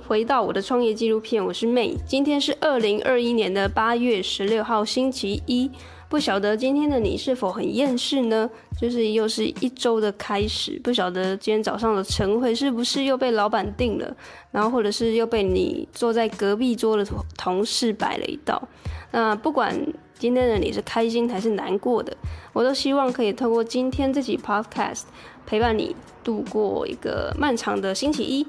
回到我的创业纪录片，我是 May。今天是二零二一年的八月十六号，星期一。不晓得今天的你是否很厌世呢？就是又是一周的开始，不晓得今天早上的晨会是不是又被老板定了，然后或者是又被你坐在隔壁桌的同事摆了一道。那不管今天的你是开心还是难过的，我都希望可以透过今天这集 Podcast 陪伴你度过一个漫长的星期一。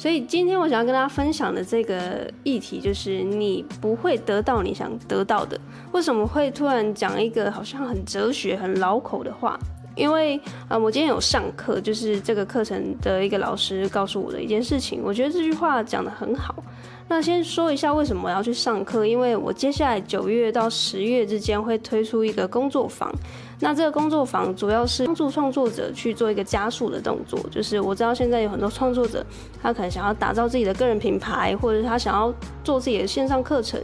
所以今天我想要跟大家分享的这个议题，就是你不会得到你想得到的。为什么会突然讲一个好像很哲学、很老口的话？因为啊、我今天有上课，就是这个课程的一个老师告诉我的一件事情，我觉得这句话讲得很好。那先说一下为什么我要去上课，因为我接下来九月到十月之间会推出一个工作坊。那这个工作坊主要是帮助创作者去做一个加速的动作，就是我知道现在有很多创作者，他可能想要打造自己的个人品牌，或者他想要做自己的线上课程，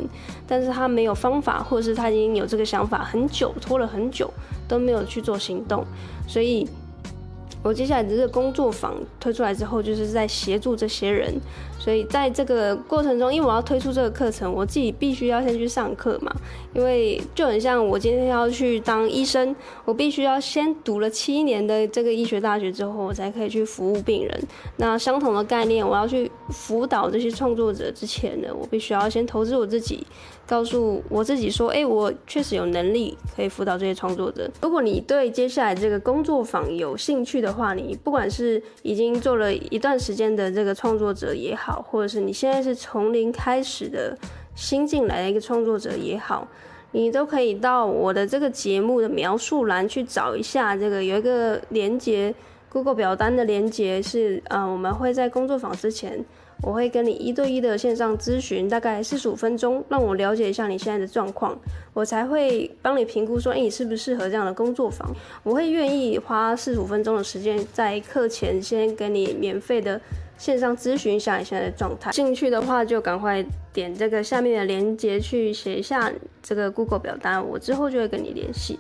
但是他没有方法，或者是他已经有这个想法很久，拖了很久都没有去做行动，所以。我接下来的这个工作坊推出来之后，就是在协助这些人，所以在这个过程中，因为我要推出这个课程，我自己必须要先去上课嘛，因为就很像我今天要去当医生，我必须要先读了七年的这个医学大学之后，我才可以去服务病人。那相同的概念，我要去辅导这些创作者之前呢，我必须要先投资我自己。告诉我自己说，哎、我确实有能力可以辅导这些创作者。如果你对接下来这个工作坊有兴趣的话，你不管是已经做了一段时间的这个创作者也好，或者是你现在是从零开始的新进来的一个创作者也好，你都可以到我的这个节目的描述栏去找一下，这个有一个连接，Google 表单的连接是，呃，我们会在工作坊之前。我会跟你一对一的线上咨询，大概四十五分钟，让我了解一下你现在的状况，我才会帮你评估说，哎，你适不适合这样的工作坊。我会愿意花四十五分钟的时间，在课前先跟你免费的线上咨询一下你现在的状态。兴趣的话，就赶快点这个下面的链接去写一下这个 Google 表单，我之后就会跟你联系。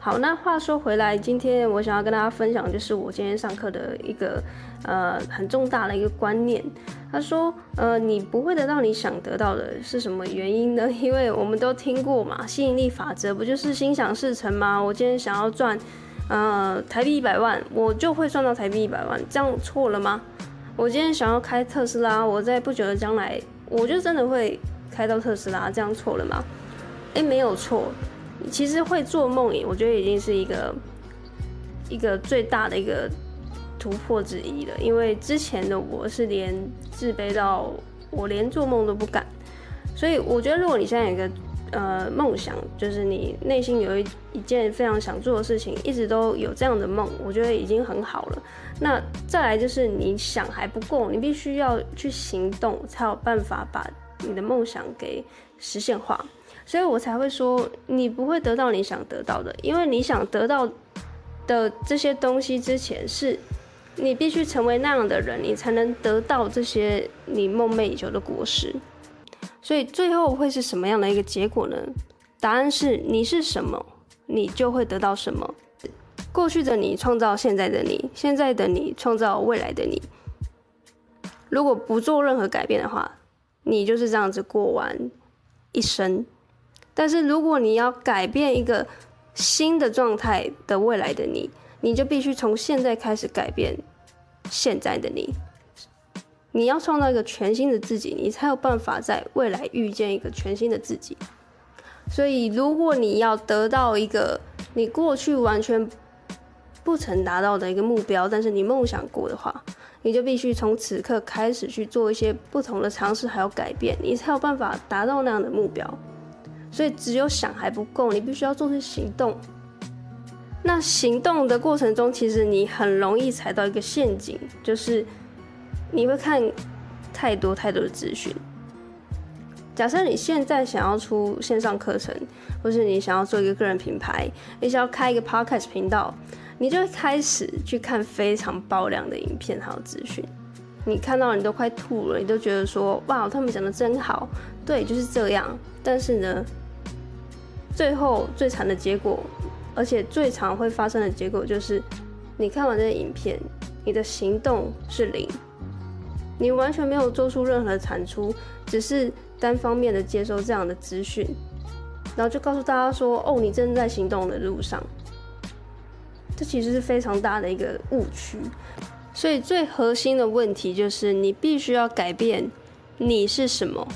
好，那话说回来，今天我想要跟大家分享，就是我今天上课的一个呃很重大的一个观念。他说，呃，你不会得到你想得到的是什么原因呢？因为我们都听过嘛，吸引力法则不就是心想事成吗？我今天想要赚呃台币一百万，我就会赚到台币一百万，这样错了吗？我今天想要开特斯拉，我在不久的将来，我就真的会开到特斯拉，这样错了吗？诶，没有错。其实会做梦，我觉得已经是一个一个最大的一个突破之一了。因为之前的我是连自卑到我连做梦都不敢，所以我觉得如果你现在有一个呃梦想，就是你内心有一一件非常想做的事情，一直都有这样的梦，我觉得已经很好了。那再来就是你想还不够，你必须要去行动，才有办法把你的梦想给实现化。所以我才会说，你不会得到你想得到的，因为你想得到的这些东西之前，是你必须成为那样的人，你才能得到这些你梦寐以求的果实。所以最后会是什么样的一个结果呢？答案是你是什么，你就会得到什么。过去的你创造现在的你，现在的你创造未来的你。如果不做任何改变的话，你就是这样子过完一生。但是如果你要改变一个新的状态的未来的你，你就必须从现在开始改变现在的你。你要创造一个全新的自己，你才有办法在未来遇见一个全新的自己。所以，如果你要得到一个你过去完全不曾达到的一个目标，但是你梦想过的话，你就必须从此刻开始去做一些不同的尝试，还有改变，你才有办法达到那样的目标。所以只有想还不够，你必须要做出行动。那行动的过程中，其实你很容易踩到一个陷阱，就是你会看太多太多的资讯。假设你现在想要出线上课程，或是你想要做一个个人品牌，你想要开一个 podcast 频道，你就会开始去看非常爆量的影片还有资讯。你看到你都快吐了，你都觉得说哇，他们讲的真好，对，就是这样。但是呢，最后最惨的结果，而且最常会发生的结果就是，你看完这个影片，你的行动是零，你完全没有做出任何产出，只是单方面的接受这样的资讯，然后就告诉大家说：“哦，你正在行动的路上。”这其实是非常大的一个误区。所以最核心的问题就是，你必须要改变你是什么，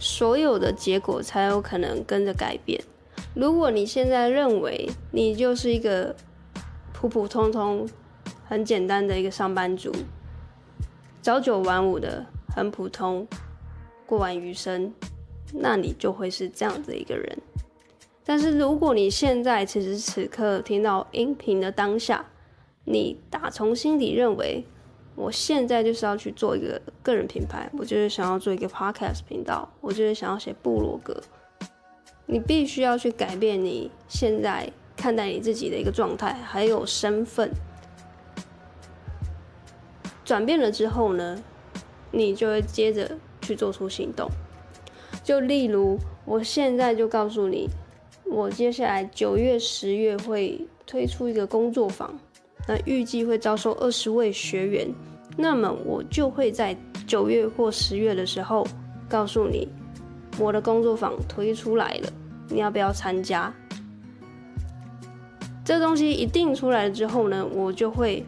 所有的结果才有可能跟着改变。如果你现在认为你就是一个普普通通、很简单的一个上班族，朝九晚五的很普通，过完余生，那你就会是这样的一个人。但是如果你现在此时此刻听到音频的当下，你打从心底认为，我现在就是要去做一个个人品牌，我就是想要做一个 podcast 频道，我就是想要写部落格。你必须要去改变你现在看待你自己的一个状态，还有身份。转变了之后呢，你就会接着去做出行动。就例如，我现在就告诉你，我接下来九月、十月会推出一个工作坊，那预计会招收二十位学员。那么我就会在九月或十月的时候告诉你，我的工作坊推出来了。你要不要参加？这东西一定出来了之后呢，我就会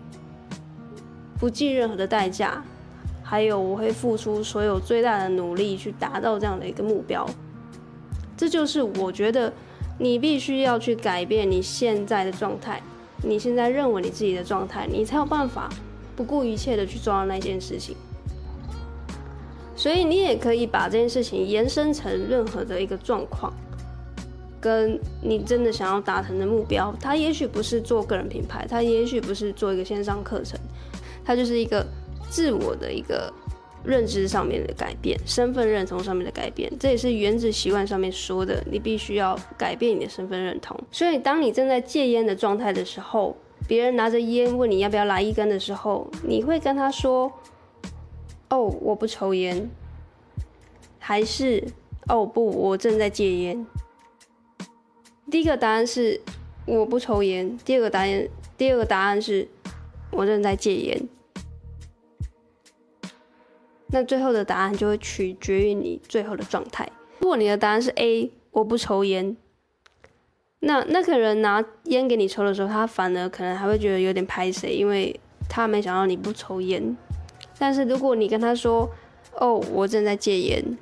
不计任何的代价，还有我会付出所有最大的努力去达到这样的一个目标。这就是我觉得你必须要去改变你现在的状态，你现在认为你自己的状态，你才有办法不顾一切的去做到那件事情。所以你也可以把这件事情延伸成任何的一个状况。跟你真的想要达成的目标，它也许不是做个人品牌，它也许不是做一个线上课程，它就是一个自我的一个认知上面的改变，身份认同上面的改变。这也是原子习惯上面说的，你必须要改变你的身份认同。所以，当你正在戒烟的状态的时候，别人拿着烟问你要不要来一根的时候，你会跟他说：“哦，我不抽烟。”还是“哦，不，我正在戒烟。”第一个答案是我不抽烟，第二个答案，第二个答案是我正在戒烟。那最后的答案就会取决于你最后的状态。如果你的答案是 A，我不抽烟，那那个人拿烟给你抽的时候，他反而可能还会觉得有点拍谁，因为他没想到你不抽烟。但是如果你跟他说，哦，我正在戒烟，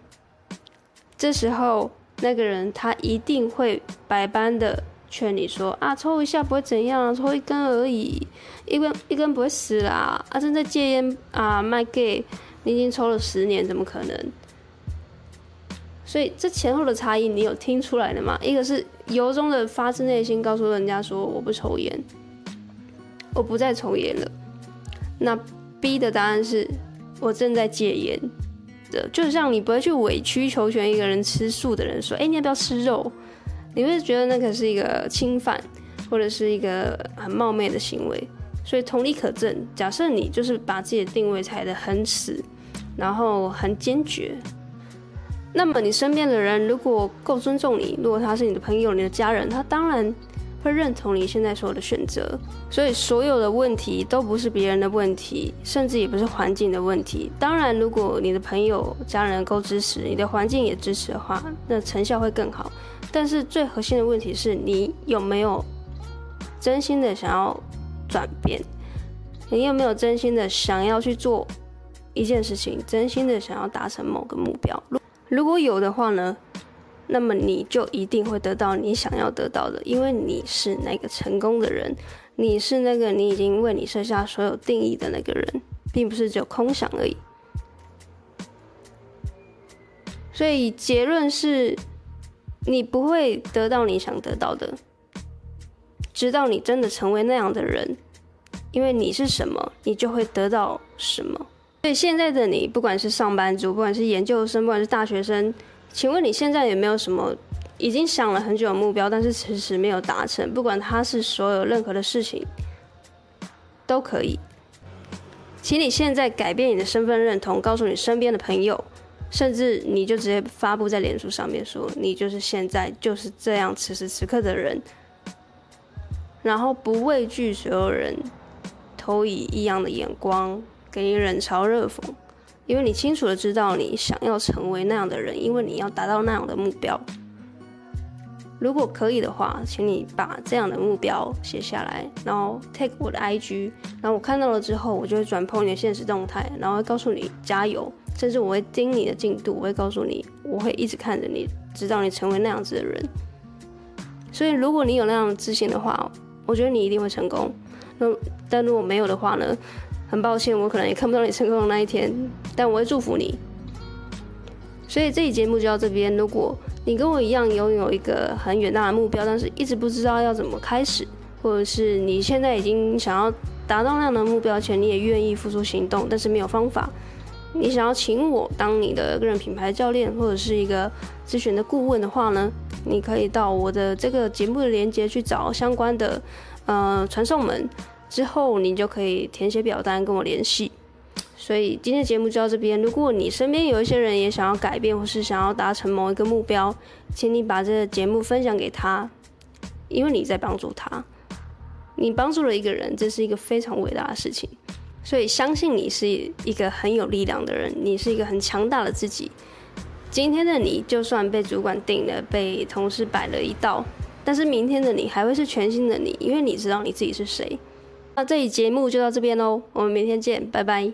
这时候。那个人他一定会百般的劝你说啊，抽一下不会怎样，抽一根而已，一根一根不会死啦。啊，正在戒烟啊，卖 gay，你已经抽了十年，怎么可能？所以这前后的差异，你有听出来的吗？一个是由衷的发自内心告诉人家说我不抽烟，我不再抽烟了。那 B 的答案是我正在戒烟。的，就像你不会去委曲求全一个人吃素的人说，哎、你要不要吃肉？你会觉得那个是一个侵犯，或者是一个很冒昧的行为。所以同理可证，假设你就是把自己的定位踩得很死，然后很坚决，那么你身边的人如果够尊重你，如果他是你的朋友、你的家人，他当然。会认同你现在所有的选择，所以所有的问题都不是别人的问题，甚至也不是环境的问题。当然，如果你的朋友、家人够支持，你的环境也支持的话，那成效会更好。但是最核心的问题是你有没有真心的想要转变？你有没有真心的想要去做一件事情？真心的想要达成某个目标？如果有的话呢？那么你就一定会得到你想要得到的，因为你是那个成功的人，你是那个你已经为你设下所有定义的那个人，并不是只有空想而已。所以结论是，你不会得到你想得到的，直到你真的成为那样的人，因为你是什么，你就会得到什么。所以现在的你，不管是上班族，不管是研究生，不管是大学生。请问你现在有没有什么已经想了很久的目标，但是迟迟没有达成？不管它是所有任何的事情，都可以。请你现在改变你的身份认同，告诉你身边的朋友，甚至你就直接发布在脸书上面说，你就是现在就是这样此时此刻的人，然后不畏惧所有人投以异样的眼光，给你冷嘲热讽，因为你清楚的知道你想要成为那样的人，因为你要达到那样的目标。如果可以的话，请你把这样的目标写下来，然后 take 我的 IG，然后我看到了之后，我就会转 po 你的现实动态，然后会告诉你加油，甚至我会盯你的进度，我会告诉你，我会一直看着你，直到你成为那样子的人。所以，如果你有那样的自信的话，我觉得你一定会成功。那但如果没有的话呢？很抱歉，我可能也看不到你成功的那一天，但我会祝福你。所以这期节目就到这边。如果你跟我一样拥有一个很远大的目标，但是一直不知道要怎么开始，或者是你现在已经想要达到那样的目标前，你也愿意付出行动，但是没有方法，你想要请我当你的个人品牌教练，或者是一个咨询的顾问的话呢，你可以到我的这个节目的连接去找相关的呃传送门，之后你就可以填写表单跟我联系。所以今天的节目就到这边。如果你身边有一些人也想要改变，或是想要达成某一个目标，请你把这个节目分享给他，因为你在帮助他。你帮助了一个人，这是一个非常伟大的事情。所以相信你是一个很有力量的人，你是一个很强大的自己。今天的你就算被主管定了，被同事摆了一道，但是明天的你还会是全新的你，因为你知道你自己是谁。那这期节目就到这边喽，我们明天见，拜拜。